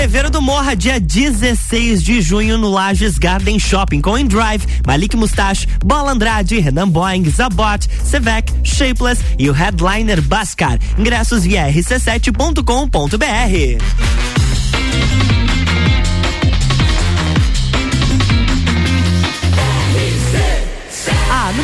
Entreveiro do Morra, dia 16 de junho no Lages Garden Shopping com Drive, Malik Mustache, Bola Andrade, Renan Boeing, Zabot, Sevec, Shapeless e o headliner Bascar. Ingressos via rc7.com.br.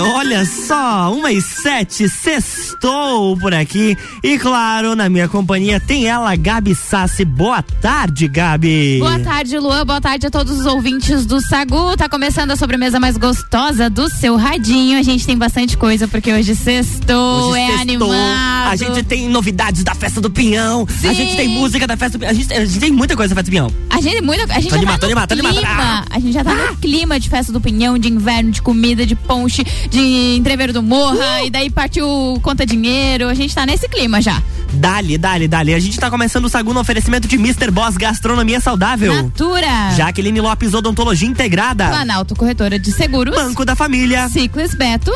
Olha só, uma e sete, sextou por aqui. E claro, na minha companhia tem ela, Gabi Sassi. Boa tarde, Gabi. Boa tarde, Luan. Boa tarde a todos os ouvintes do Sagu. Tá começando a sobremesa mais gostosa do seu radinho. A gente tem bastante coisa, porque hoje sextou, hoje é sextou. animado. A gente tem novidades da festa do Pinhão. Sim. A gente tem música da festa do Pinhão. A gente, a gente tem muita coisa da festa do Pinhão. A gente, muita, a gente tô já animado, tá animado, clima. Ah. A gente já tá ah. no clima de festa do Pinhão, de inverno, de comida, de ponche, de entreveiro do Morra, uh! e daí partiu conta dinheiro. A gente tá nesse clima já. Dali, dali, dali. A gente tá começando o segundo oferecimento de Mr. Boss Gastronomia Saudável. Natura. Jaqueline Lopes Odontologia Integrada. Planalto Corretora de Seguros. Banco da Família. Ciclis Beto.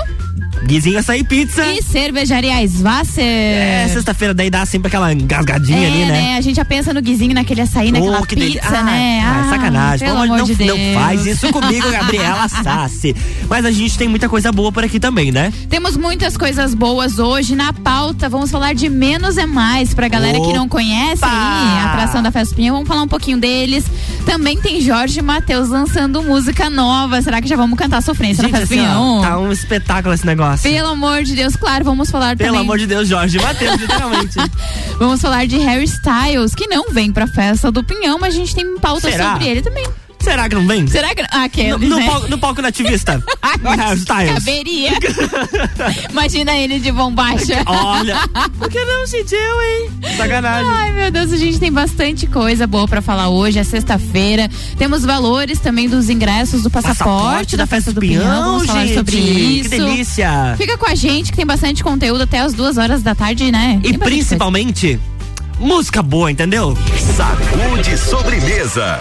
Guizinho Açaí Pizza. E Cervejaria Svasser. É, sexta-feira daí dá sempre aquela engasgadinha é, ali, né? né? A gente já pensa no Guizinho naquele açaí, naquela oh, pizza, ah, né? Ah, ah, sacanagem. Pelo amor de Deus. não faz isso comigo, Gabriela Sassi. Mas a gente tem muita coisa boa por aqui também, né? Temos muitas coisas boas hoje na pauta. Vamos falar de Menos é Mais pra galera Opa. que não conhece aí, a atração da Festa Pinha. Vamos falar um pouquinho deles. Também tem Jorge Matheus lançando música nova. Será que já vamos cantar Sofrência gente, na Festa assim? Tá um espetáculo esse negócio. Pelo amor de Deus, claro, vamos falar Pelo também. Pelo amor de Deus, Jorge Matheus, literalmente. vamos falar de Harry Styles, que não vem pra festa do Pinhão, mas a gente tem pauta Será? sobre ele também. Será que não vem? Será que Ah, que no, no, né? palco, no palco nativista. Caberia. Imagina ele de bombacha. Olha. Por que não sentiu, hein? Sacanagem. Ai, meu Deus, a gente tem bastante coisa boa pra falar hoje. É sexta-feira. Temos valores também dos ingressos do passaporte, passaporte da, da, festa do Pinhão. Pinhão. Vamos falar sobre isso. Que delícia. Fica com a gente que tem bastante conteúdo até as duas horas da tarde, né? E principalmente música boa, entendeu? Sacude sobremesa.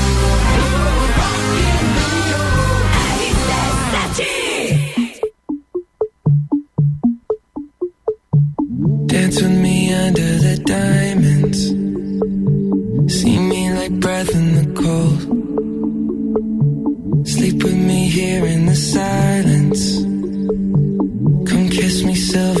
Dance with me under the diamonds. See me like breath in the cold. Sleep with me here in the silence. Come kiss me silver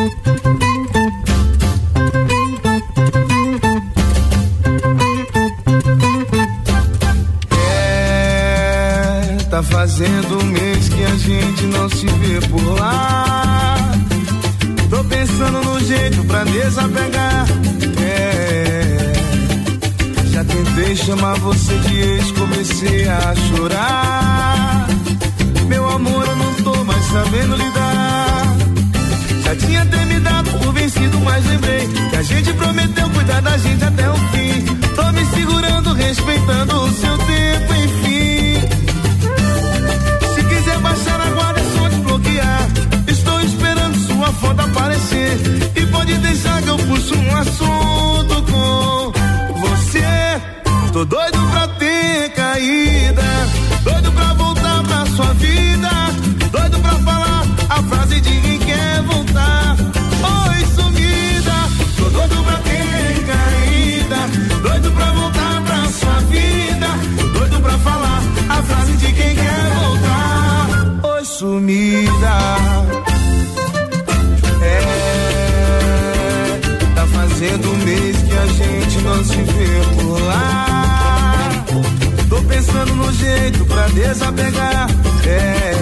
Fazendo um mês que a gente não se vê por lá. Tô pensando no jeito pra desapegar. É, já tentei chamar você de ex, comecei a chorar. Meu amor, eu não tô mais sabendo lidar. Já tinha até me dado por vencido, mas lembrei que a gente prometeu cuidar da gente até o fim. Tô me segurando, respeitando o seu tempo, enfim. Sua foto aparecer. E pode deixar que eu puxo um assunto com você. Tô doido pra ter caída. Doido pra voltar pra sua vida. Doido pra falar a frase de não se vê por lá. Tô pensando no jeito pra desapegar. É,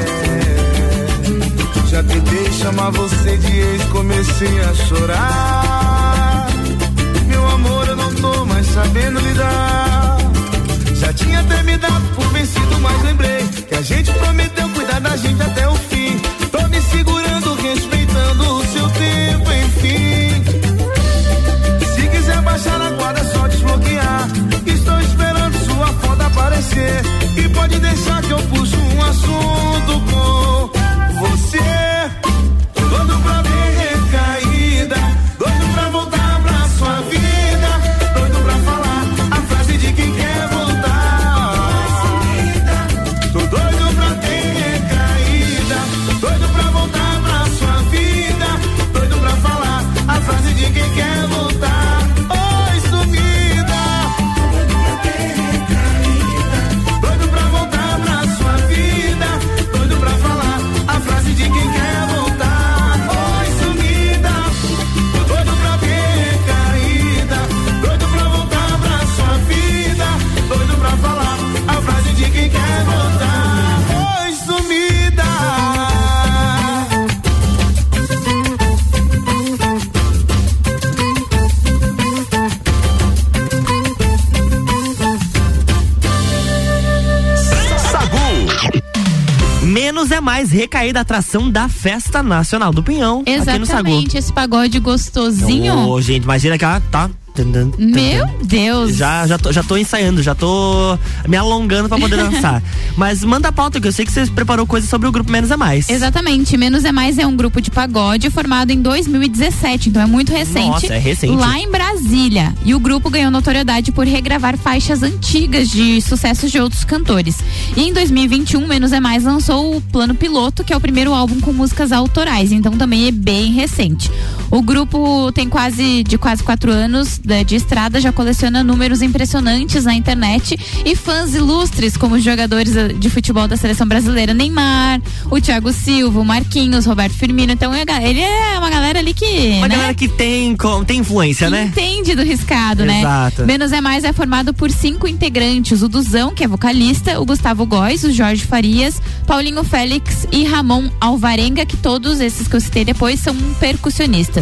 já tentei chamar você de ex, comecei a chorar. Meu amor, eu não tô mais sabendo lidar. Já tinha até me dado por vencido, mas lembrei que a gente prometeu cuidar da gente até o fim. Tô me segurando, respeitando o seu tempo, mais recaída atração da Festa Nacional do Pinhão. Aqui no Sagu. Exatamente, esse pagode gostosinho. Ô, gente, imagina que ela tá. Meu Deus. Já, já, tô, já tô ensaiando, já tô me alongando pra poder dançar. Mas manda a pauta, que eu sei que você preparou coisa sobre o grupo Menos é Mais. Exatamente, Menos é Mais é um grupo de pagode formado em 2017, então é muito recente. Nossa, é recente. Lá em Brasília. E o grupo ganhou notoriedade por regravar faixas antigas de sucessos de outros cantores. E em 2021, Menos é Mais lançou o Plano Piloto, que é o primeiro álbum com músicas autorais, então também é bem recente. O grupo tem quase de quase quatro anos de, de estrada, já coleciona números impressionantes na internet e fãs ilustres como os jogadores eh, de futebol da seleção brasileira, Neymar, o Thiago Silva, o Marquinhos, Roberto Firmino. Então é ele é uma galera ali que, Uma né? galera que tem, tem influência, que né? entende do riscado, Exato. né? Menos é Mais é formado por cinco integrantes: o Duzão, que é vocalista, o Gustavo Góes, o Jorge Farias, Paulinho Félix e Ramon Alvarenga, que todos esses que eu citei depois são percussionistas.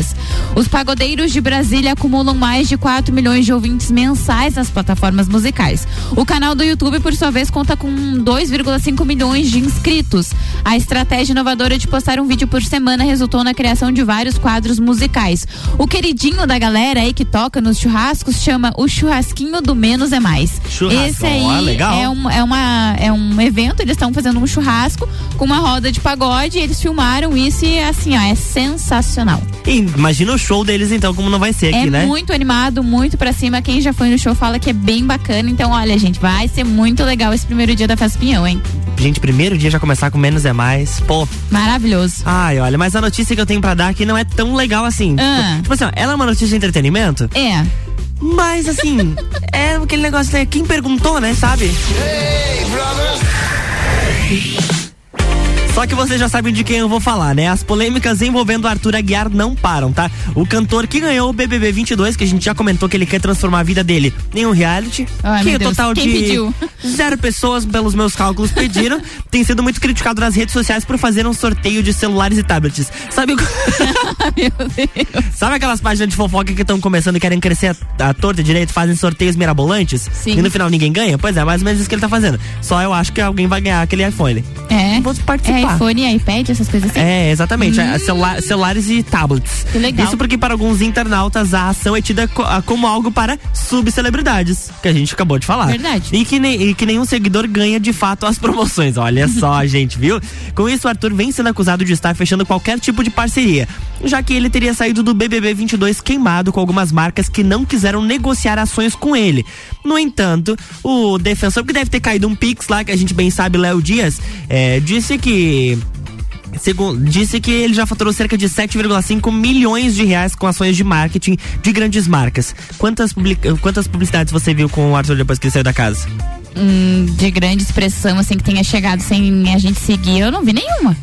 Os pagodeiros de Brasília acumulam mais de 4 milhões de ouvintes mensais nas plataformas musicais. O canal do YouTube, por sua vez, conta com 2,5 milhões de inscritos. A estratégia inovadora de postar um vídeo por semana resultou na criação de vários quadros musicais. O queridinho da galera aí que toca nos churrascos chama o churrasquinho do menos é mais. Churrasco, Esse aí ó, legal. é um, é, uma, é um evento, eles estão fazendo um churrasco com uma roda de pagode, eles filmaram isso e assim, ó, é sensacional. E imagina o show deles então, como não vai ser aqui, é né? muito animado, muito pra cima. Quem já foi no show fala que é bem bacana. Então, olha, gente, vai ser muito legal esse primeiro dia da Festa Pinhão, hein? Gente, primeiro dia já começar com menos é mais. Pô. Maravilhoso. Ai, olha, mas a notícia que eu tenho pra dar aqui não é tão legal assim. Ah. Tipo, assim, ó, ela é uma notícia de entretenimento, É. mas assim, é aquele negócio, né? Quem perguntou, né, sabe? Só que vocês já sabem de quem eu vou falar, né? As polêmicas envolvendo Arthur Aguiar não param, tá? O cantor que ganhou o BBB 22, que a gente já comentou que ele quer transformar a vida dele em um reality, Ai, que o Deus, total quem de pediu? zero pessoas, pelos meus cálculos, pediram, tem sido muito criticado nas redes sociais por fazer um sorteio de celulares e tablets. Sabe, o- Meu Deus. sabe aquelas páginas de fofoca que estão começando e querem crescer a, a torta direito, fazem sorteios mirabolantes? Sim. E no final ninguém ganha? Pois é, mais ou menos isso que ele tá fazendo. Só eu acho que alguém vai ganhar aquele iPhone. É. Vou participar. É iPhone iPad, essas coisas assim. É, exatamente. É, celula- celulares e tablets. Que legal. Isso porque para alguns internautas a ação é tida ah, como algo para subcelebridades, que a gente acabou de falar. Verdade. E que, ne- e que nenhum seguidor ganha de fato as promoções. Olha só, gente, viu? Com isso, o Arthur vem sendo acusado de estar fechando qualquer tipo de parceria, já que ele teria saído do BBB 22 queimado com algumas marcas que não quiseram negociar ações com ele. No entanto, o defensor, que deve ter caído um pix lá, que a gente bem sabe, Léo Dias, é, disse que Segundo, disse que ele já faturou cerca de 7,5 milhões de reais com ações de marketing de grandes marcas. Quantas, public- quantas publicidades você viu com o Arthur depois que ele saiu da casa? Hum, de grande expressão, assim, que tenha chegado sem a gente seguir, eu não vi nenhuma.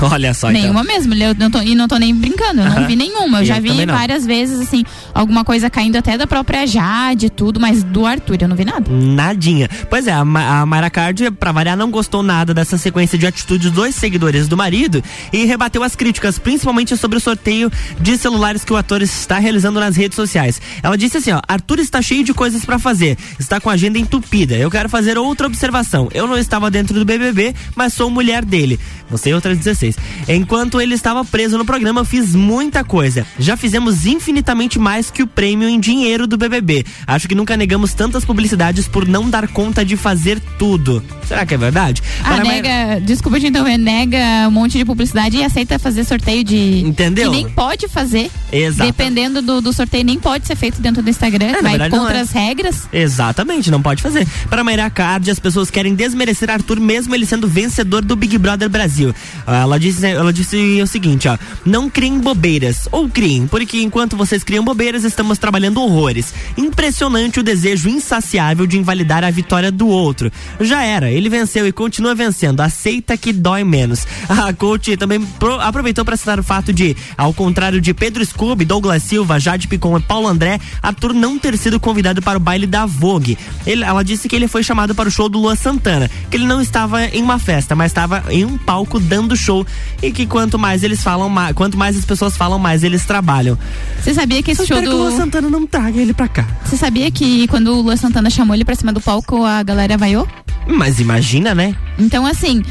Olha só, então. Nenhuma mesmo. Eu não tô, e não tô nem brincando, eu não vi nenhuma. Eu E já eu vi várias vezes, assim, alguma coisa caindo até da própria Jade e tudo, mas do Arthur eu não vi nada. Nadinha. Pois é, a, Ma a Mayra Card, pra variar, não gostou nada dessa sequência de atitudes dos seguidores do marido e rebateu as críticas, principalmente sobre o sorteio de celulares que o ator está realizando nas redes sociais. Ela disse assim, ó, Arthur está cheio de coisas pra fazer, está com a agenda entupida. Eu quero fazer outra observação. Eu não estava dentro do BBB, mas sou mulher dele. Você e outras 16. Enquanto ele estava preso no programa, eu fiz muita coisa. Já fizemos infinitamente mais que o prêmio em dinheiro do BBB. Acho que nunca negamos tantas publicidades por não dar conta de fazer tudo. Será que é verdade? Ah, Para- nega, desculpa te interromper, nega um monte de publicidade e aceita fazer sorteio de. Entendeu? E nem pode fazer. Exato. Dependendo do, do sorteio, nem pode ser feito dentro do Instagram. É, vai verdade, contra é. as regras. Exatamente, não pode fazer. Para Mayra Card, as pessoas querem desmerecer Arthur mesmo ele sendo vencedor do Big Brother Brasil. Ela disse, ela disse o seguinte, ó: "Não criem bobeiras ou criem, porque enquanto vocês criam bobeiras, estamos trabalhando horrores. Impressionante o desejo insaciável de invalidar a vitória do outro. Já era, ele venceu e continua vencendo. Aceita que dói menos." A coach também pro- aproveitou para citar o fato de, ao contrário de Pedro Scooby, Douglas Silva, Jade Picon e Paulo André, Arthur não ter sido convidado para o baile da Vogue. Ele- ela disse que ele foi chamado para o show do Lua Santana, que ele não estava em uma festa, mas estava em um palco dando show e que quanto mais eles falam, mais, quanto mais as pessoas falam, mais eles trabalham. Você sabia que esse show espero que o Lua do. Santana não traga ele pra cá. Você sabia que quando o Lua Santana chamou ele pra cima do palco, a galera vaiou? Mas imagina, né? Então, assim,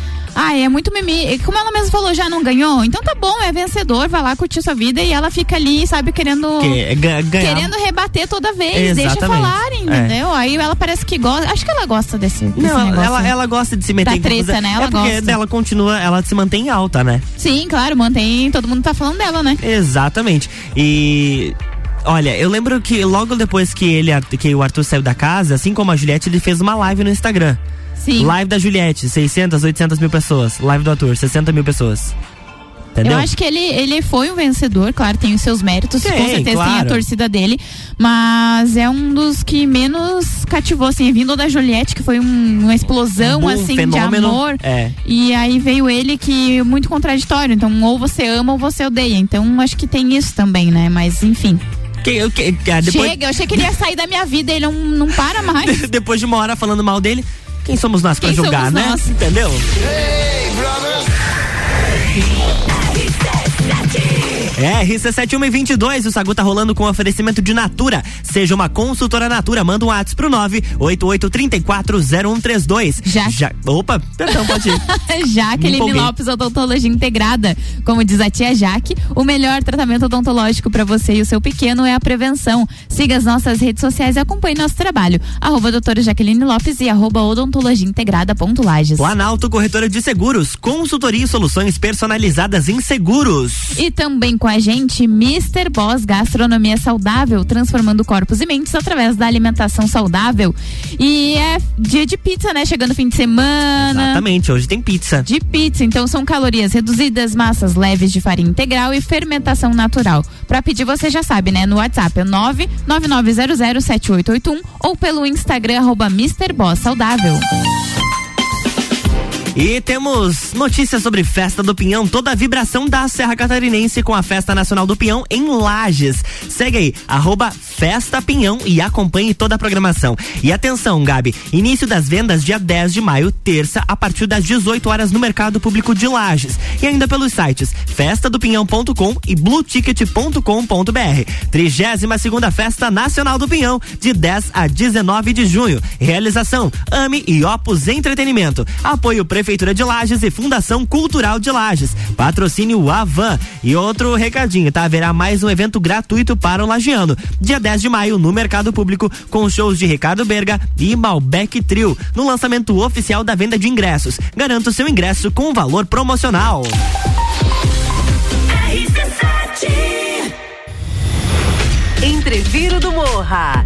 ai, é muito mimi. Como ela mesma falou, já não ganhou? Então tá bom, é vencedor, vai lá curtir sua vida e ela fica ali, sabe, querendo. Que é ganhar. Querendo rebater toda vez, deixa Exatamente. falarem, entendeu? Aí ela parece que gosta. Acho que ela gosta desse, desse Não, negócio. ela, ela gosta de se meter Da em treta, né? Ela é porque gosta. ela continua, ela se mantém alta, né? Sim, claro, mantém. Todo mundo tá falando dela, né? Exatamente. E olha, eu lembro que logo depois que ele que o Arthur saiu da casa, assim como a Juliette, ele fez uma live no Instagram. Sim. Live da Juliette, 600, 800 mil pessoas. Live do Arthur, 60 mil pessoas. Entendeu? Eu acho que ele, ele foi um vencedor, claro, tem os seus méritos, Tem, com certeza tem a claro. torcida dele, mas é um dos que menos cativou, assim, vindo da Juliette, que foi um- uma explosão, Um boom, assim, fenômeno. de amor. É. E aí veio ele que muito contraditório, então ou você ama ou você odeia, então acho que tem isso também, né, mas enfim. Que, que, que- ah, depois, Chega, eu achei que ele ia sair da minha vida, ele não, não para mais. depois de uma hora falando mal dele, quem somos nós pra Quem julgar, somos né? nós? Entendeu? É, RC7122, o Sagu tá rolando com oferecimento de Natura. Seja uma consultora Natura, manda um WhatsApp pro 988340132. Já. Já. Opa, perdão, pode ir. Jaqueline. Lopes Odontologia Integrada. Como diz a tia Jaque, o melhor tratamento odontológico para você e o seu pequeno é a prevenção. Siga as nossas redes sociais e acompanhe nosso trabalho. Arroba doutora Jaqueline Lopes e arroba odontologia integrada ponto Lages. Planalto Corretora de Seguros, consultoria e soluções personalizadas em seguros. E também com a gente Mr. Boss Gastronomia Saudável, transformando corpos e mentes através da alimentação saudável. E é dia de pizza, né? Chegando fim de semana. Exatamente, hoje tem pizza. De pizza, então são calorias reduzidas, massas leves de farinha integral e fermentação natural. Para pedir, você já sabe, né? No WhatsApp é 999007881 ou pelo Instagram arroba Mr. Boss Saudável. E temos notícias sobre Festa do Pinhão, toda a vibração da Serra Catarinense com a Festa Nacional do Pinhão em Lages. Segue aí, arroba Festa Pinhão e acompanhe toda a programação. E atenção, Gabi, início das vendas dia 10 de maio, terça, a partir das 18 horas no Mercado Público de Lages. E ainda pelos sites festadopinhão.com e blueticket.com.br. 32 segunda Festa Nacional do Pinhão, de 10 a 19 de junho. Realização: AME e Opus Entretenimento. Apoio Prefeitura de Lages e Fundação Cultural de Lages. Patrocínio Avan. E outro recadinho, tá? Haverá mais um evento gratuito para o lagiano. Dia 10 de maio, no Mercado Público, com shows de Ricardo Berga e Malbec Trio, no lançamento oficial da venda de ingressos. Garanta o seu ingresso com valor promocional. Entreviro do Morra.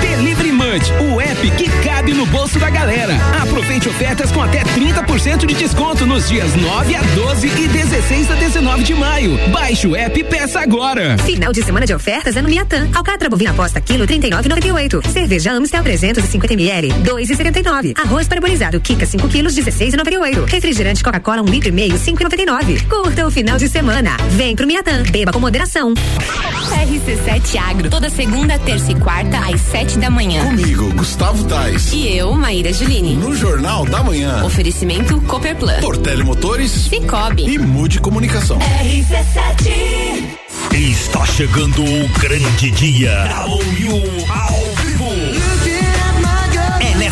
Delivery Munch, o app que cabe no bolso da galera. Aproveite ofertas com até 30% de desconto nos dias 9 a 12 e 16 a 19 de maio. Baixe o app e peça agora. Final de semana de ofertas é no Miatan. Alcatra bovina posta quilo 39,98. Cerveja Amstel 350 ml 2,79. Arroz parabolizado Kika 5 quilos 16,98. Refrigerante Coca-Cola 1 litro e meio 5,99. Curta o final de semana. Vem pro Miatan. Beba com moderação. RC7 Agro. Toda segunda, terça e quarta às sete da manhã. Comigo, Gustavo Tais. E eu, Maíra Juline. No Jornal da Manhã. Oferecimento Copperplan. Portele Motores. Cicobi. E Mude Comunicação. RC7. Está chegando o grande dia. ao vivo.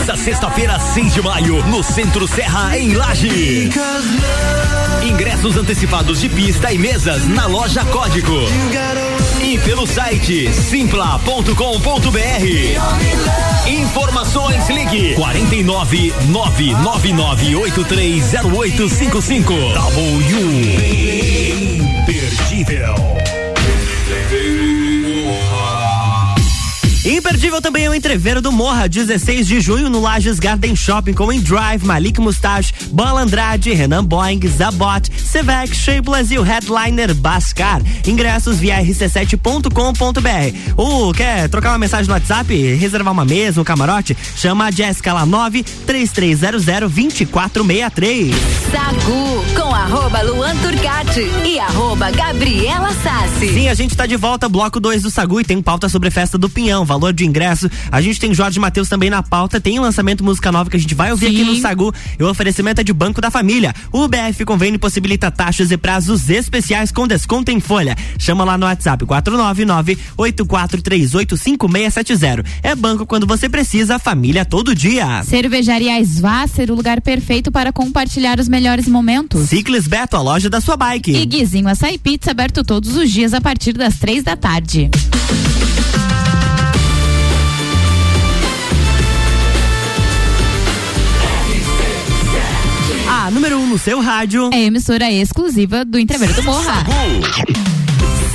Sexta-feira, 6 de maio, no Centro Serra, em Laje. Ingressos antecipados de pista e mesas na loja Código. E pelo site simpla.com.br. Informações ligue 49 999830855. W Imperdível. Imperdível também é o entreveiro do Morra, 16 de junho no Lages Garden Shopping com Drive, Malik Mustache, Bola Andrade, Renan Boing, Zabot, Sevec, Shapeless e o headliner Bascar. Ingressos via rc7.com.br. Ou quer trocar uma mensagem no WhatsApp, reservar uma mesa, um camarote? Chama a Jéssica lá 93300 2463. Sagu com arroba Luan Turcati e arroba Gabriela Sassi. Sim, a gente tá de volta, bloco 2 do Sagu e tem pauta sobre festa do Pinhão, valor de ingresso. A gente tem Jorge Matheus também na pauta, tem lançamento música nova que a gente vai ouvir Sim. aqui no Sagu. E o oferecimento é de Banco da Família. O BF Convênio possibilita taxas e prazos especiais com desconto em folha. Chama lá no WhatsApp 499-8438-5670. É banco quando você precisa, família todo dia. Cervejaria Svasser, o lugar perfeito para compartilhar os melhores momentos. Ciclis Beto, a loja da sua bike. E Guizinho Açaí Pizza aberto todos os dias a partir das três da tarde. A número 1 um no seu rádio. É emissora exclusiva do Entreveiro do Morra.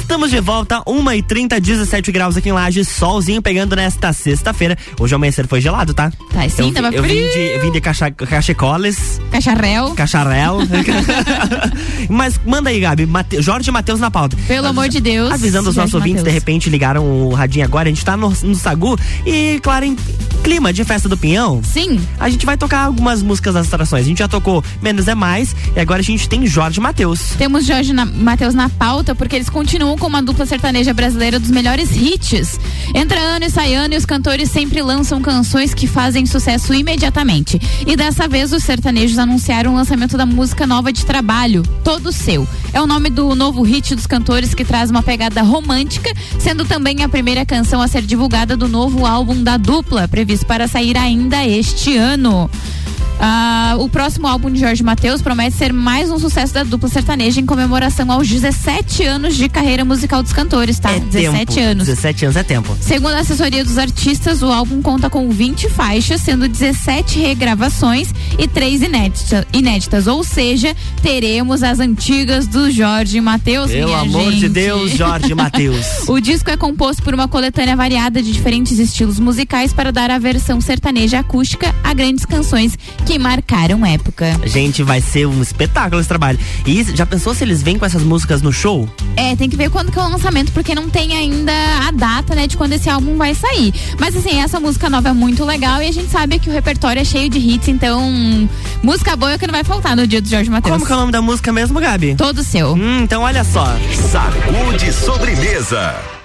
Estamos de volta, 1 e 30 17 graus aqui em Lages, solzinho pegando nesta sexta-feira. Hoje o amanhecer foi gelado, tá? Tá, sim, eu, tava eu vim frio. de, eu vim de cacha, cachecoles, Cacharel. cacharel. Mas manda aí, Gabi, Mate, Jorge e Matheus na pauta. Pelo amor de Deus. Avisando os nossos ouvintes, de Mateus. repente ligaram o radinho agora, a gente tá no, no Sagu e, claro, em clima de festa do Pinhão. Sim. A gente vai tocar algumas músicas das atrações. A gente já tocou Menos é Mais e agora a gente tem Jorge e Matheus. Temos Jorge na, Matheus na pauta porque eles continuam com uma dupla sertaneja brasileira dos melhores hits. Entra ano e sai ano e os cantores sempre lançam canções que fazem sucesso imediatamente. E dessa vez os sertanejos anunciaram o lançamento da música nova de trabalho, Todo Seu. É o nome do novo hit dos cantores que traz uma pegada romântica, sendo também a primeira canção a ser divulgada do novo álbum da dupla, previsto para sair ainda este ano. Ah, o próximo álbum de Jorge Mateus promete ser mais um sucesso da dupla sertaneja em comemoração aos 17 anos de carreira musical dos cantores, tá? É 17 tempo. anos. 17 anos é tempo. Segundo a assessoria dos artistas, o álbum conta com 20 faixas, sendo 17 regravações e 3 inédita- inéditas. Ou seja, teremos as antigas do Jorge Mateus. Pelo amor de gente. Deus, Jorge Matheus. O disco é composto por uma coletânea variada de diferentes estilos musicais para dar a versão sertaneja acústica a grandes canções que marcaram época. Gente, vai ser um espetáculo esse trabalho. E já pensou se eles vêm com essas músicas no show? É, tem que ver quando que é o lançamento, porque não tem ainda a data, né, de quando esse álbum vai sair. Mas assim, essa música nova é muito legal e a gente sabe que o repertório é cheio de hits, então música boa é que não vai faltar no dia do Jorge Matheus. Como que é o nome da música mesmo, Gabi? Todo seu. Hum, então olha só. Sacude sobremesa.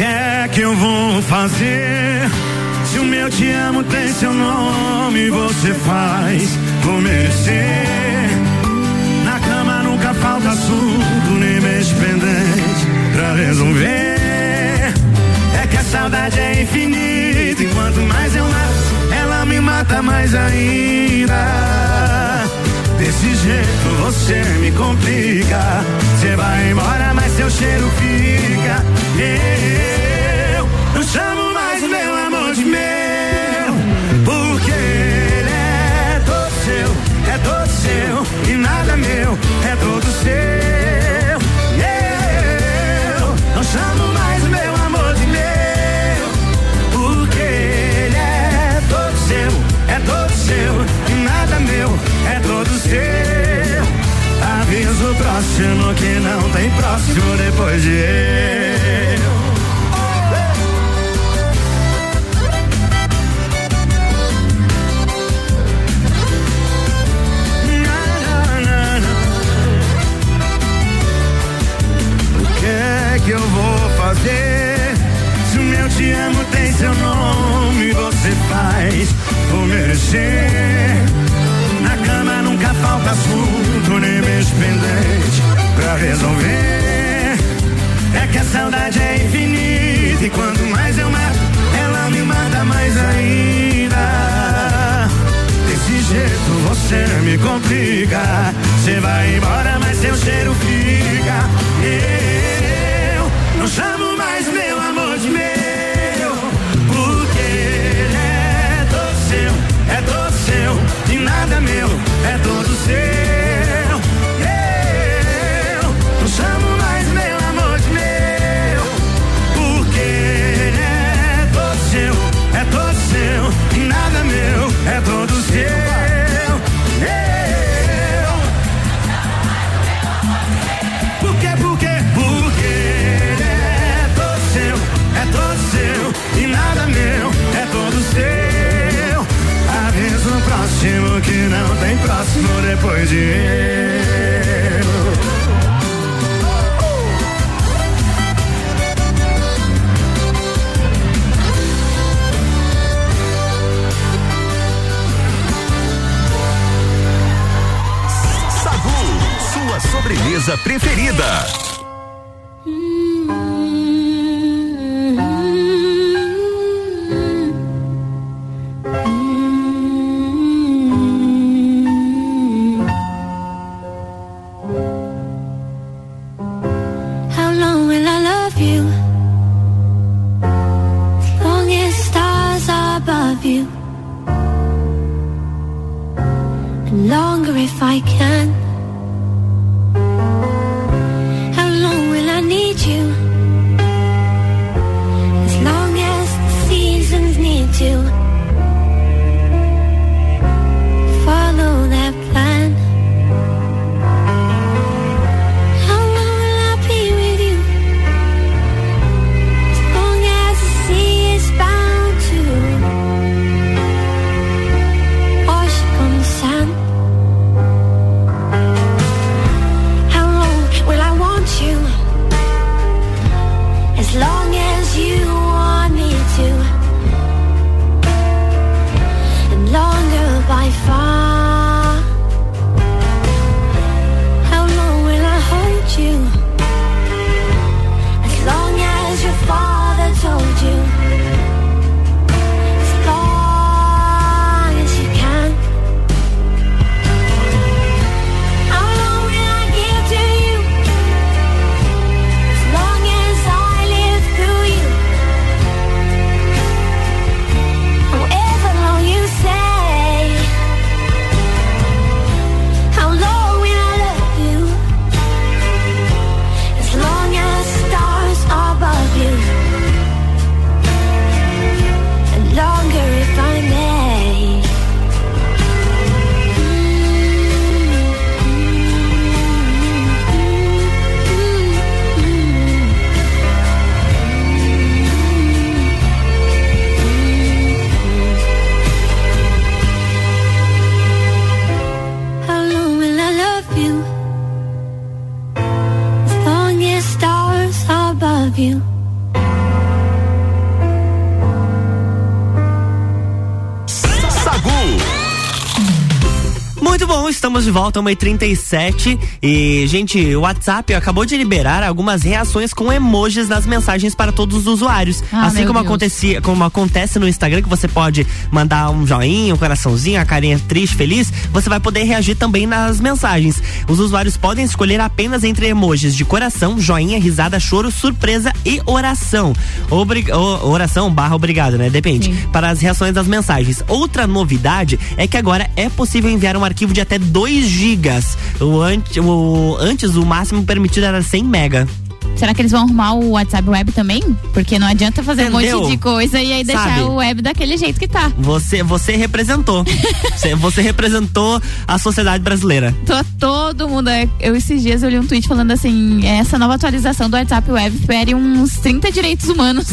Que é que eu vou fazer? Se o meu te amo tem seu nome, você faz por merecer. Na cama nunca falta assunto, nem mês pendente pra resolver. É que a saudade é infinita, e quanto mais eu mato, ela me mata mais ainda. Desse jeito você me complica. Você vai embora, mas seu cheiro fica. Eu não chamo mais o meu amor de meu, porque ele é todo seu, é todo seu, e nada meu, é todo seu. Eu não chamo mais o meu amor de meu, porque ele é todo seu, é todo seu, e nada meu, é todo seu. Aviso o próximo que não tem próximo depois de eu. Na cama nunca falta assunto, nem beijo pendente pra resolver. É que a saudade é infinita e quanto mais eu mato, ela me mata mais ainda. Desse jeito você me complica. Você vai embora, mas seu cheiro fica. Eu nada meu, é todo próximo depois de. Sagu, sua sobremesa preferida. volta. De volta, 1h37. E, gente, o WhatsApp acabou de liberar algumas reações com emojis nas mensagens para todos os usuários. Ah, assim como, acontecia, como acontece no Instagram, que você pode mandar um joinha, um coraçãozinho, a carinha triste, feliz, você vai poder reagir também nas mensagens. Os usuários podem escolher apenas entre emojis de coração, joinha, risada, choro, surpresa e oração. Obri o- oração barra obrigado, né? Depende. Para as reações das mensagens. Outra novidade é que agora é possível enviar um arquivo de até 2 gigas. O, ante- o- antes o máximo permitido era 100 mega. Será que eles vão arrumar o WhatsApp web também? Porque não adianta fazer Entendeu? um monte de coisa e aí deixar Sabe? o web daquele jeito que tá. Você, você representou. você, você representou a sociedade brasileira. Tô todo mundo. é, Eu esses dias eu li um tweet falando assim: essa nova atualização do WhatsApp web fere uns 30 direitos humanos.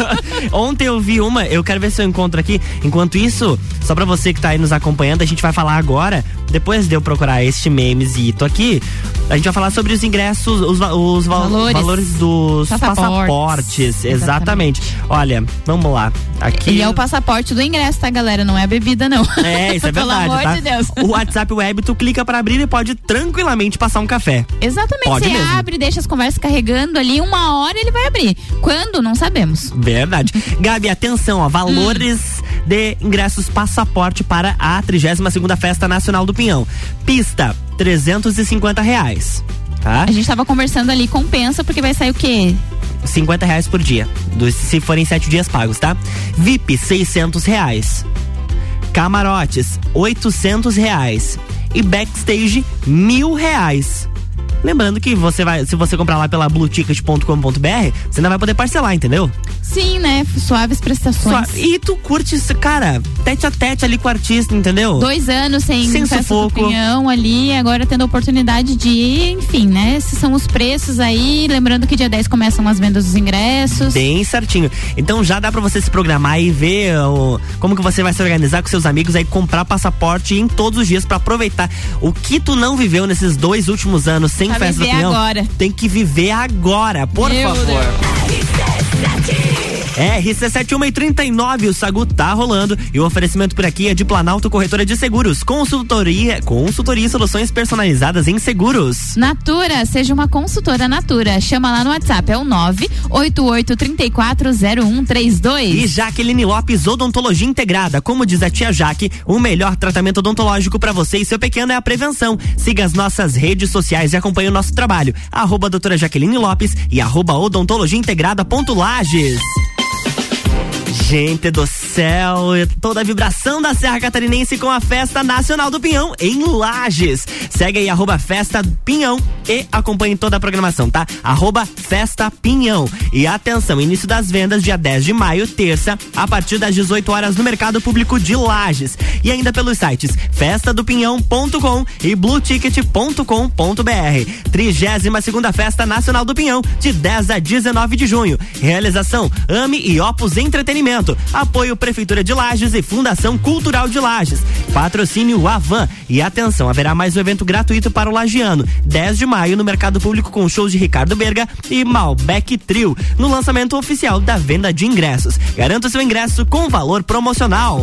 Ontem eu vi uma, eu quero ver se eu encontro aqui. Enquanto isso, só pra você que tá aí nos acompanhando, a gente vai falar agora, depois de eu procurar este memezito aqui, a gente vai falar sobre os ingressos, os, os val- Valores. valores dos Passaportes. passaportes. Exatamente. Olha, vamos lá. Aqui. Ele é o passaporte do ingresso, tá, galera? Não é bebida, não. É, isso é Pelo verdade, amor tá? de Deus. O WhatsApp Web, tu clica pra abrir e pode tranquilamente passar um café. Exatamente. Pode você mesmo. abre, deixa as conversas carregando ali, uma hora ele vai abrir. Quando? Não sabemos. Verdade. Gabi, atenção, ó, valores Hum. De ingressos passaporte para a 32 segunda Festa Nacional do Pinhão. Pista, 350 reais. Tá? A gente tava conversando ali, compensa, porque vai sair o quê? 50 reais por dia. se forem sete dias pagos, tá? VIP, 600 reais. Camarotes, 800 reais. E backstage, mil reais. Lembrando que você vai, se você comprar lá pela blueticket.com.br, você ainda vai poder parcelar, entendeu? Sim, né? Suaves prestações. E tu curte cara, tete a tete ali com o artista, entendeu? Dois anos sem, Sem sufoco. do pinhão ali, agora tendo a oportunidade de ir, enfim, né? Esses são os preços aí. Lembrando que dia 10 começam as vendas dos ingressos. Bem certinho. Então já dá pra você se programar e ver o- como que você vai se organizar com seus amigos aí, comprar passaporte em todos os dias pra aproveitar o que tu não viveu nesses dois últimos anos sem Pra festa viver pinhão. agora. Tem que viver agora, por Meu favor. RC7139, o Sagu tá rolando e o oferecimento por aqui é de Planalto Corretora de Seguros, consultoria, consultoria e soluções personalizadas em seguros. Natura, seja uma consultora Natura. Chama lá no WhatsApp, é o 988340132. E Jaqueline Lopes Odontologia Integrada. Como diz a tia Jaque, o melhor tratamento odontológico para você e seu pequeno é a prevenção. Siga as nossas redes sociais e acompanhe o nosso trabalho. Arroba doutora Jaqueline Lopes e arroba odontologia integrada ponto Lages. Gente do céu, toda a vibração da Serra Catarinense com a Festa Nacional do Pinhão em Lages. Segue aí, arroba Festa Pinhão e acompanhe toda a programação, tá? Arroba Festa Pinhão. E atenção, início das vendas dia 10 de maio, terça, a partir das 18 horas no Mercado Público de Lages. E ainda pelos sites festadopinhão.com e blueticket.com.br. 32 segunda Festa Nacional do Pinhão, de 10 a 19 de junho. Realização Ame e Opus Entretenimento. Apoio Prefeitura de Lages e Fundação Cultural de Lages. Patrocínio Avan. E atenção, haverá mais um evento gratuito para o Lagiano. 10 de maio no Mercado Público com shows de Ricardo Berga e Malbec Trio. No lançamento oficial da venda de ingressos. Garanta seu ingresso com valor promocional.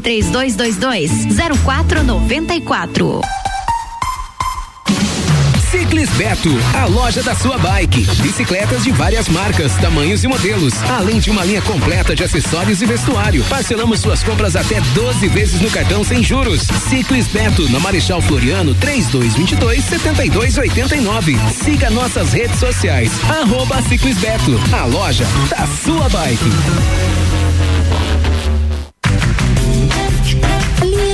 3222 0494. Ciclis Beto, a loja da sua bike. Bicicletas de várias marcas, tamanhos e modelos, além de uma linha completa de acessórios e vestuário. Parcelamos suas compras até 12 vezes no cartão sem juros. Ciclis Beto, na Marechal Floriano, 3222 7289. Siga nossas redes sociais. Arroba Ciclis Beto, a loja da sua bike.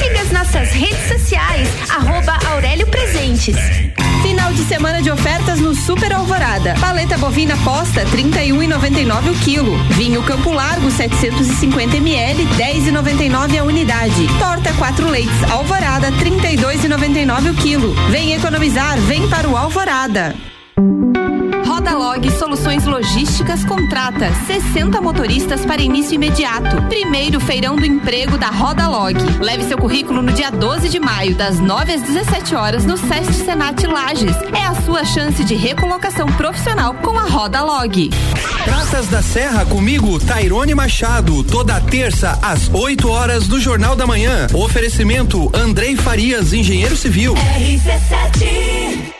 Siga as nossas redes sociais, arroba Aurélio Presentes. Final de semana de ofertas no Super Alvorada. Paleta bovina posta 31,99 o quilo. Vinho Campo Largo 750 ml 10,99 a unidade. Torta quatro leites Alvorada 32,99 o quilo. Vem economizar, vem para o Alvorada. Roda Log Soluções Logísticas contrata 60 motoristas para início imediato. Primeiro feirão do emprego da Roda Log. Leve seu currículo no dia 12 de maio, das 9 às 17 horas, no Sesc Senat Lages. É a sua chance de recolocação profissional com a Roda Log. Praças da Serra comigo, Tairone Machado, toda terça às 8 horas do Jornal da Manhã. Oferecimento Andrei Farias, engenheiro civil. RC7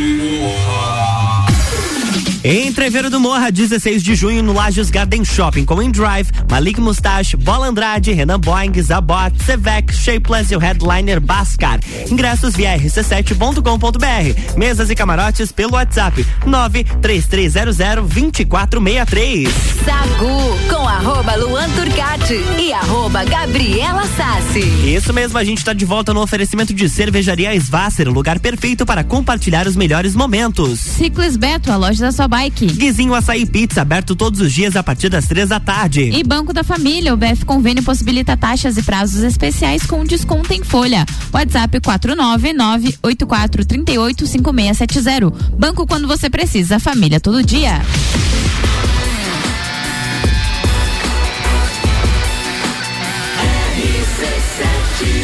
Entreveiro do Morra, 16 de junho no Lages Garden Shopping com Drive, Malik Mustache, Bola Andrade, Renan Boing, Zabot, Sevec, Shapeless e o headliner Bascar. Ingressos via rc7.com.br. Mesas e camarotes pelo WhatsApp 933002463. Sagu com arroba Luan Turcati e arroba Gabriela Sassi. Isso mesmo, a gente tá de volta no oferecimento de Cervejaria Svasser, o lugar perfeito para compartilhar os melhores momentos. Ciclis Beto, a loja da sua bike. Guizinho Açaí Pizza, aberto todos os dias a partir das três da tarde. E Banco da Família, o BF Convênio possibilita taxas e prazos especiais com desconto em folha. WhatsApp 499-8438-5670. Banco quando você precisa, família todo dia.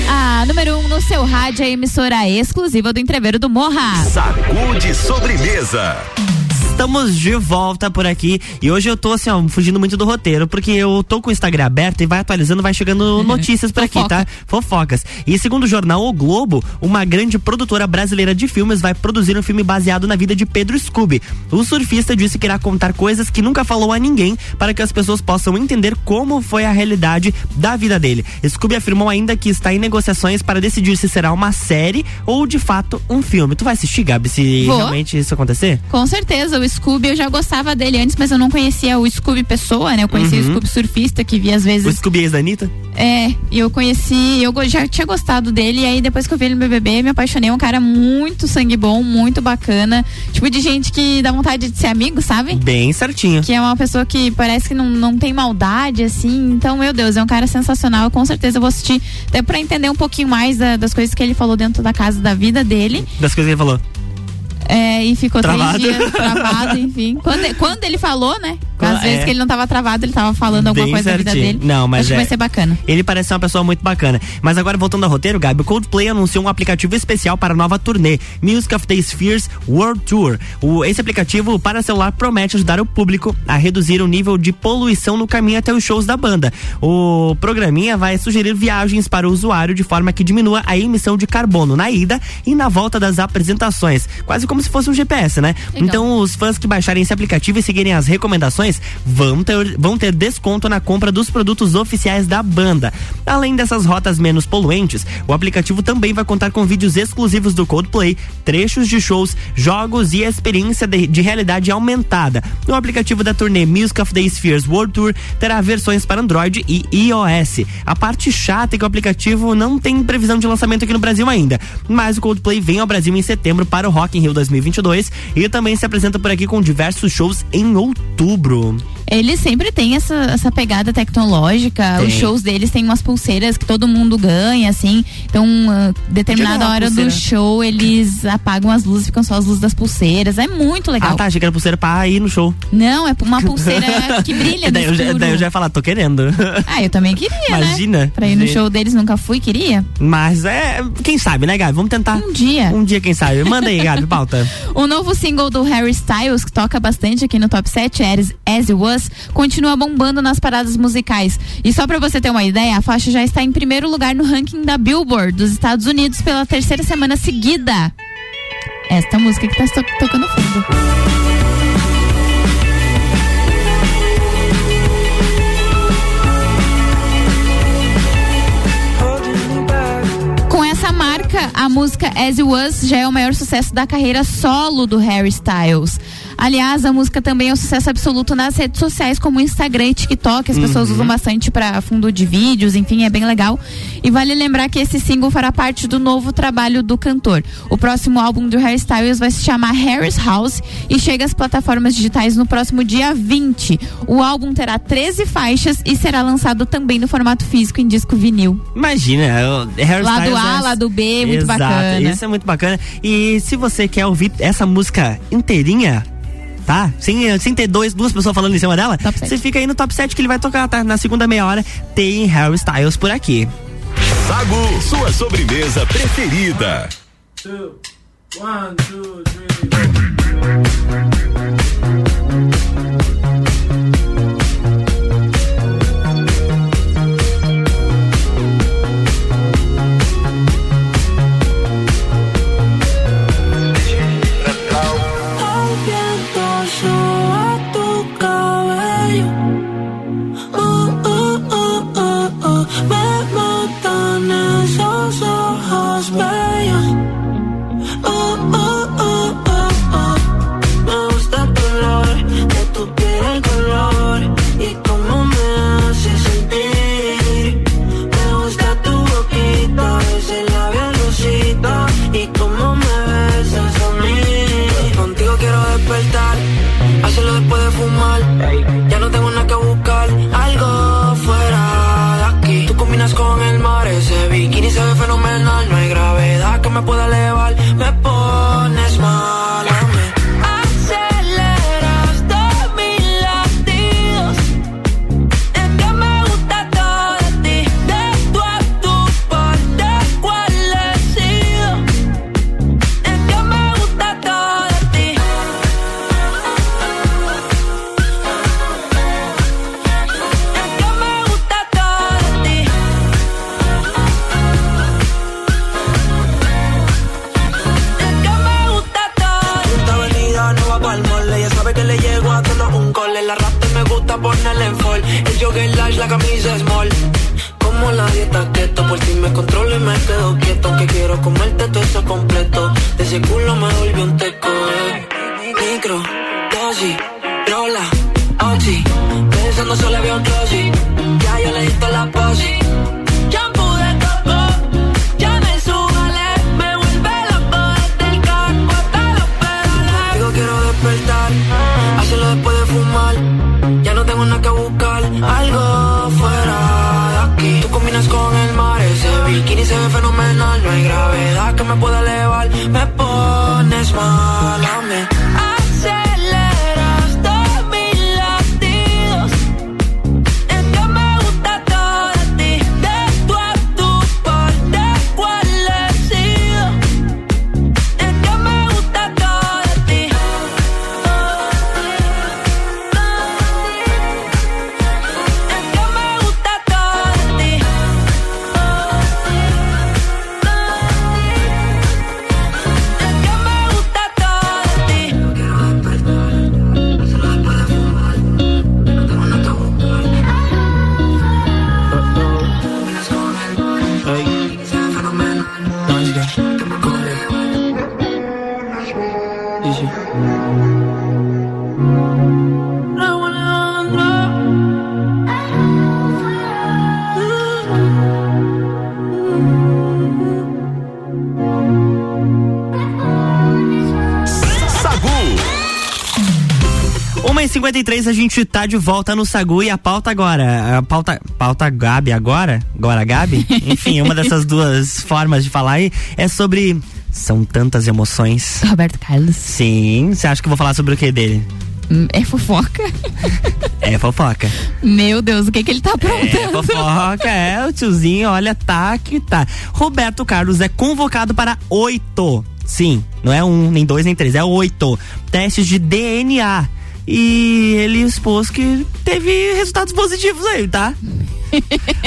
A número 1 um no seu rádio, é a emissora exclusiva do Entreveiro do Morra. Sacude sobremesa. Estamos de volta por aqui e hoje eu tô assim, ó, fugindo muito do roteiro, porque eu tô com o Instagram aberto e vai atualizando, vai chegando notícias por aqui, tá? Fofocas. E segundo o jornal O Globo, uma grande produtora brasileira de filmes vai produzir um filme baseado na vida de Pedro Scooby. O surfista disse que irá contar coisas que nunca falou a ninguém para que as pessoas possam entender como foi a realidade da vida dele. Scooby afirmou ainda que está em negociações para decidir se será uma série ou de fato um filme. Tu vai assistir, Gabi, se Vou. realmente isso acontecer? Com certeza, o o Scooby, eu já gostava dele antes, mas eu não conhecia o Scooby pessoa, né? Eu conhecia Uhum. o Scooby surfista, que via às vezes. O Scooby ex da Anitta? É, e eu conheci, eu já tinha gostado dele, e aí depois que eu vi ele no BBB, me apaixonei. É um cara muito sangue bom, muito bacana. Tipo de gente que dá vontade de ser amigo, sabe? Bem certinho. Que é uma pessoa que parece que não, não tem maldade, assim. Então, meu Deus, é um cara sensacional. Eu, com certeza vou assistir, até pra entender um pouquinho mais da- das coisas que ele falou dentro da casa da vida dele. Das coisas que ele falou. É, e ficou Travado. três dias travado, enfim. Quando, quando ele falou, né? Às Ah, vezes é. que ele não tava travado, ele tava falando alguma Bem coisa da vida certinho. dele. Não, mas Acho que é- vai ser bacana. Ele parece ser uma pessoa muito bacana. Mas agora, voltando ao roteiro, Gabi, o Coldplay anunciou um aplicativo especial para a nova turnê, Music of the Spheres World Tour. O, esse aplicativo para celular promete ajudar o público a reduzir o nível de poluição no caminho até os shows da banda. O programinha vai sugerir viagens para o usuário de forma que diminua a emissão de carbono na ida e na volta das apresentações. Quase como se fosse um GPS, né? Legal. Então, os fãs que baixarem esse aplicativo e seguirem as recomendações vão ter, vão ter desconto na compra dos produtos oficiais da banda. Além dessas rotas menos poluentes, o aplicativo também vai contar com vídeos exclusivos do Coldplay, trechos de shows, jogos e experiência de, de realidade aumentada. O aplicativo da turnê Music of the Spheres World Tour terá versões para Android e iOS. A parte chata é que o aplicativo não tem previsão de lançamento aqui no Brasil ainda, mas o Coldplay vem ao Brasil em setembro para o Rock in Rio 2022 e também se apresenta por aqui com diversos shows em outubro. Ele sempre tem essa, essa pegada tecnológica. Tem. Os shows deles têm umas pulseiras que todo mundo ganha, assim. Então, ah, determinada uma hora do pulseira. show, eles apagam as luzes, ficam só as luzes das pulseiras. É muito legal. Ah, tá, achei que era pulseira pra ir no show. Não, é uma pulseira que brilha daí, eu já, daí eu já ia falar, tô querendo. Ah, eu também queria, Imagina. né? Pra ir no Gente. show deles, nunca fui, queria. Mas é, quem sabe, né, Gabi? Vamos tentar. Um dia. Um dia, quem sabe. Manda aí, Gabi, pauta. O novo single do Harry Styles, que toca bastante aqui no Top 7, As, As It Was, continua bombando nas paradas musicais. E só pra você ter uma ideia, a faixa já está em primeiro lugar no ranking da Billboard dos Estados Unidos pela terceira semana seguida. Esta música que tá to- tocando fundo. Marca, a música As It Was já é o maior sucesso da carreira solo do Harry Styles. Aliás, a música também é um sucesso absoluto nas redes sociais, como o Instagram e TikTok. As pessoas Uhum. usam bastante para fundo de vídeos, enfim, é bem legal. E vale lembrar que esse single fará parte do novo trabalho do cantor. O próximo álbum do Harry Styles vai se chamar Harry's House e chega às plataformas digitais no próximo dia 20. O álbum terá 13 faixas e será lançado também no formato físico em disco vinil. Imagina, Harry Lado A, é- lado B, muito Exato, bacana. Isso é muito bacana. E se você quer ouvir essa música inteirinha, tá? Sem, sem ter dois, duas pessoas falando em cima dela, você fica aí no top 7 que ele vai tocar, tá? Na segunda meia hora tem Harry Styles por aqui. Sagu, sua sobremesa preferida. El 53 a gente tá de volta no Sagu e a pauta agora. A pauta. Pauta Gabi agora? Agora Gabi? Enfim, uma dessas duas formas de falar aí é sobre. São tantas emoções. Roberto Carlos. Sim. Você acha que eu vou falar sobre o que dele? Hum, É fofoca? É fofoca. Meu Deus, o que que ele tá aprontando? É fofoca, é. O tiozinho, olha, tá que tá. Roberto Carlos é convocado para oito. Sim, não é um, nem dois, nem três, é oito. Testes de DNA. E ele expôs que teve resultados positivos aí, tá?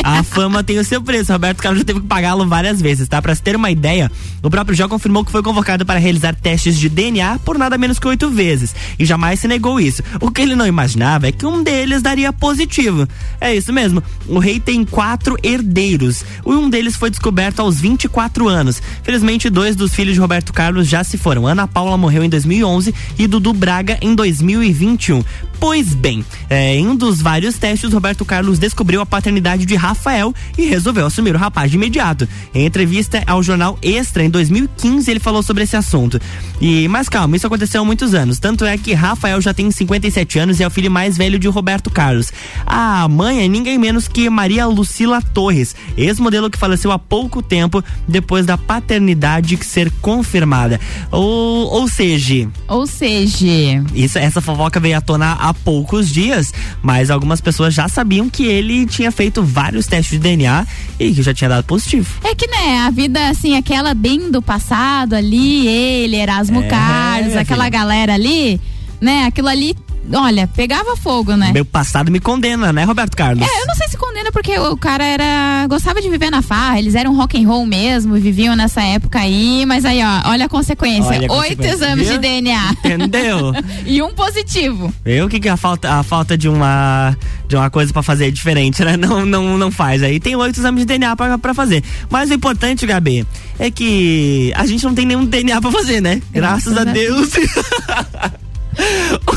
A fama tem o seu preço. Roberto Carlos já teve que pagá-lo várias vezes, tá? Pra se ter uma ideia, o próprio Jó confirmou que foi convocado para realizar testes de DNA por nada menos que oito vezes. E jamais se negou isso. O que ele não imaginava é que um deles daria positivo. É isso mesmo. O rei tem quatro herdeiros. E um deles foi descoberto aos 24 anos. Felizmente, dois dos filhos de Roberto Carlos já se foram. Ana Paula morreu em 2011 e Dudu Braga em 2021. Pois bem, é, em um dos vários testes, Roberto Carlos descobriu a paternidade de Rafael e resolveu assumir o rapaz de imediato. Em entrevista ao jornal Extra, em 2015, ele falou sobre esse assunto. E, mas calma, isso aconteceu há muitos anos. Tanto é que Rafael já tem 57 anos e é o filho mais velho de Roberto Carlos. A mãe é ninguém menos que Maria Lucila Torres, ex-modelo que faleceu há pouco tempo depois da paternidade ser confirmada. Ou, ou seja, Ou seja, isso, essa fofoca veio à tona há poucos dias, mas algumas pessoas já sabiam que ele tinha feito vários testes de DNA e que já tinha dado positivo. é que né, a vida assim, aquela bem do passado ali, ele, Erasmo É, Carlos, aquela filha. galera ali, né, aquilo ali, olha, pegava fogo, né? Meu passado me condena, né, Roberto Carlos? É, eu não sei se condena porque o cara era gostava de viver na farra, eles eram rock and roll mesmo, viviam nessa época aí, mas aí ó, olha a consequência, Olha a oito consequência, exames viu? de DNA Entendeu? e um positivo. O que, que é a falta, a falta de uma de uma coisa pra fazer diferente, né? Não, não, não faz. Aí tem oito exames de DNA pra fazer. Mas o importante, Gabi, é que a gente não tem nenhum DNA pra fazer, né? Graças, a Deus.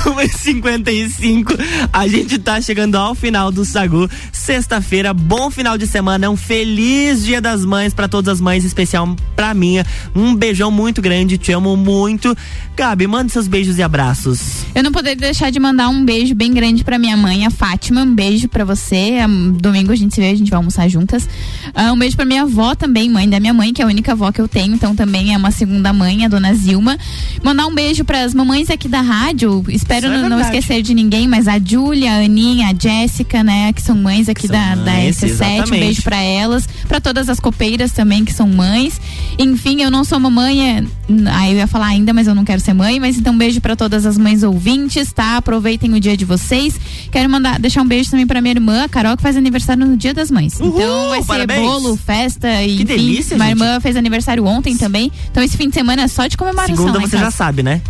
1h55, a gente tá chegando ao final do Sagu. Sexta-feira, bom final de semana, um feliz Dia das Mães pra todas as mães, especial pra minha. Um beijão muito grande, te amo muito. Gabi, manda seus beijos e abraços. Eu não poderia deixar de mandar um beijo bem grande pra minha mãe, a Fátima. Um beijo pra você. Um, Domingo a gente se vê, a gente vai almoçar juntas. Ah, um beijo pra minha avó também, mãe da minha mãe, que é a única avó que eu tenho, então também é uma segunda mãe, a dona Zilma. Mandar um beijo pras mamães aqui da rádio. Espero Isso é não, esquecer de ninguém, mas a Júlia, a Aninha, a Jéssica, né, que são mães aqui São da, da mães, RC7. Um exatamente. beijo pra elas, pra todas as copeiras também que são mães. Enfim, eu não sou mamãe, é, aí eu ia falar ainda, mas eu não quero ser mãe, mas então um beijo pra todas as mães ouvintes, tá? Aproveitem o dia de vocês. Quero mandar deixar um beijo também pra minha irmã, a Carol, que faz aniversário no Dia das Mães. Uhul, então vai ser parabéns. bolo, festa e Que enfim, delícia, minha gente. irmã fez aniversário ontem também. Então esse fim de semana é só de comemoração. Segunda você já sabe, né?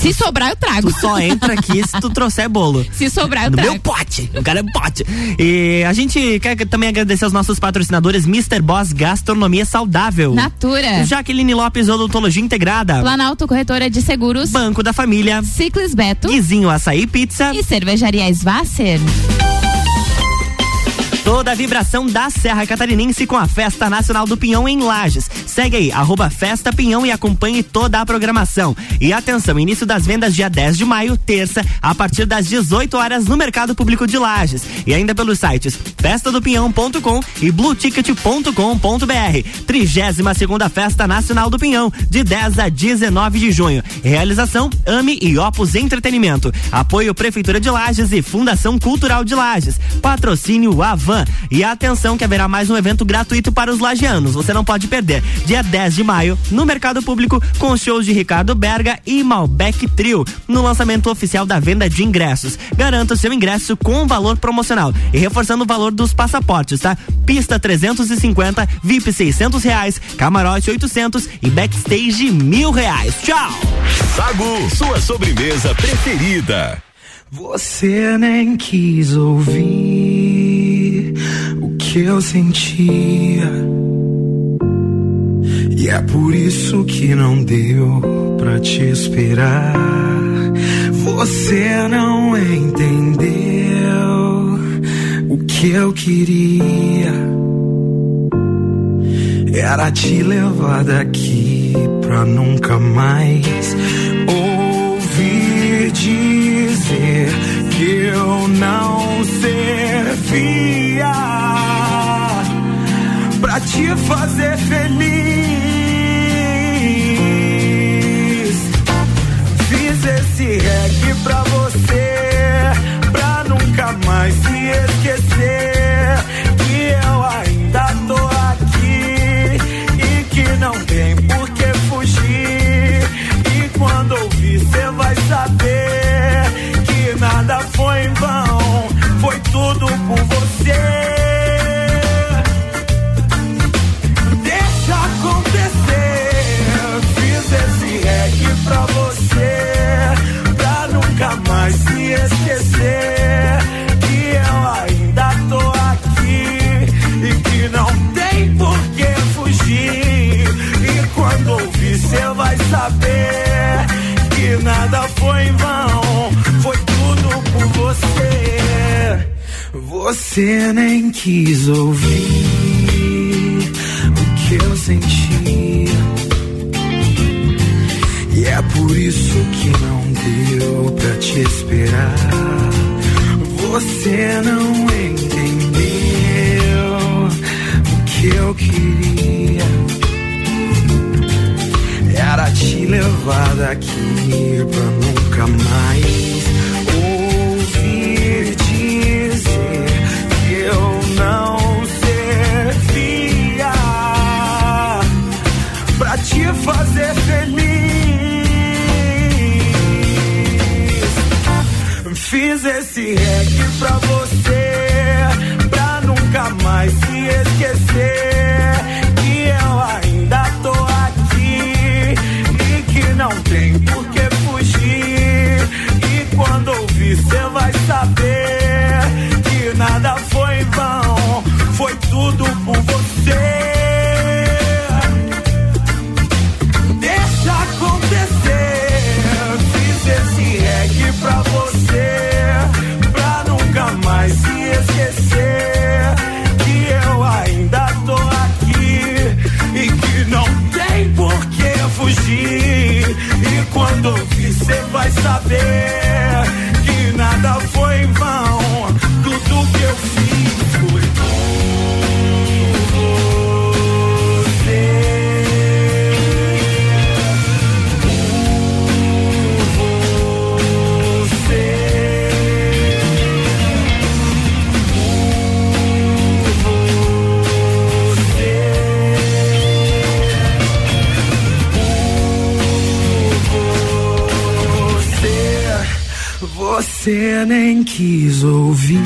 Se sobrar eu trago. Tu só entra aqui se tu trouxer bolo. Se sobrar eu No trago. meu pote. O cara é pote. E a gente quer também agradecer aos nossos patrocinadores Mr. Boss Gastronomia Saudável. Natura. Jaqueline Lopes Odontologia Integrada. Planalto Corretora de Seguros. Banco da Família. Ciclis Beto. Guizinho Açaí Pizza. E Cervejaria Svasser. Toda a vibração da Serra Catarinense com a Festa Nacional do Pinhão em Lages. Segue aí, arroba Festa Pinhão e acompanhe toda a programação. E atenção, início das vendas dia 10 de maio, terça, a partir das 18 horas no Mercado Público de Lages. E ainda pelos sites festadopinhão.com e blueticket.com.br. Trigésima segunda Festa Nacional do Pinhão, de 10 a 19 de junho. Realização AME e Opus Entretenimento. Apoio Prefeitura de Lages e Fundação Cultural de Lages. Patrocínio Avan. E atenção que haverá mais um evento gratuito para os lagianos. Você não pode perder. Dia 10 de maio, no Mercado Público, com shows de Ricardo Berga e Malbec Trio, no lançamento oficial da venda de ingressos. Garanta o seu ingresso com valor promocional. E reforçando o valor dos passaportes, tá? Pista 350, VIP 600 reais, camarote 800 e backstage mil reais. Tchau! Sagu, sua sobremesa preferida. Você nem quis ouvir que eu sentia. E é por isso que não deu pra te esperar. Você não entendeu o que eu queria. Era te levar daqui pra nunca mais ouvir dizer que eu não servia te fazer feliz. Fiz esse reggae pra você, pra nunca mais se esquecer Você nem quis ouvir o que eu sentia. E é por isso que não deu pra te esperar. Você não entendeu o que eu queria. Era te levar daqui pra nunca mais esse reggae pra você, pra nunca mais se esquecer que eu ainda tô aqui e que não tem por que fugir. E quando ouvir, cê vai saber que nada foi em vão, foi tudo por saber Você nem quis ouvir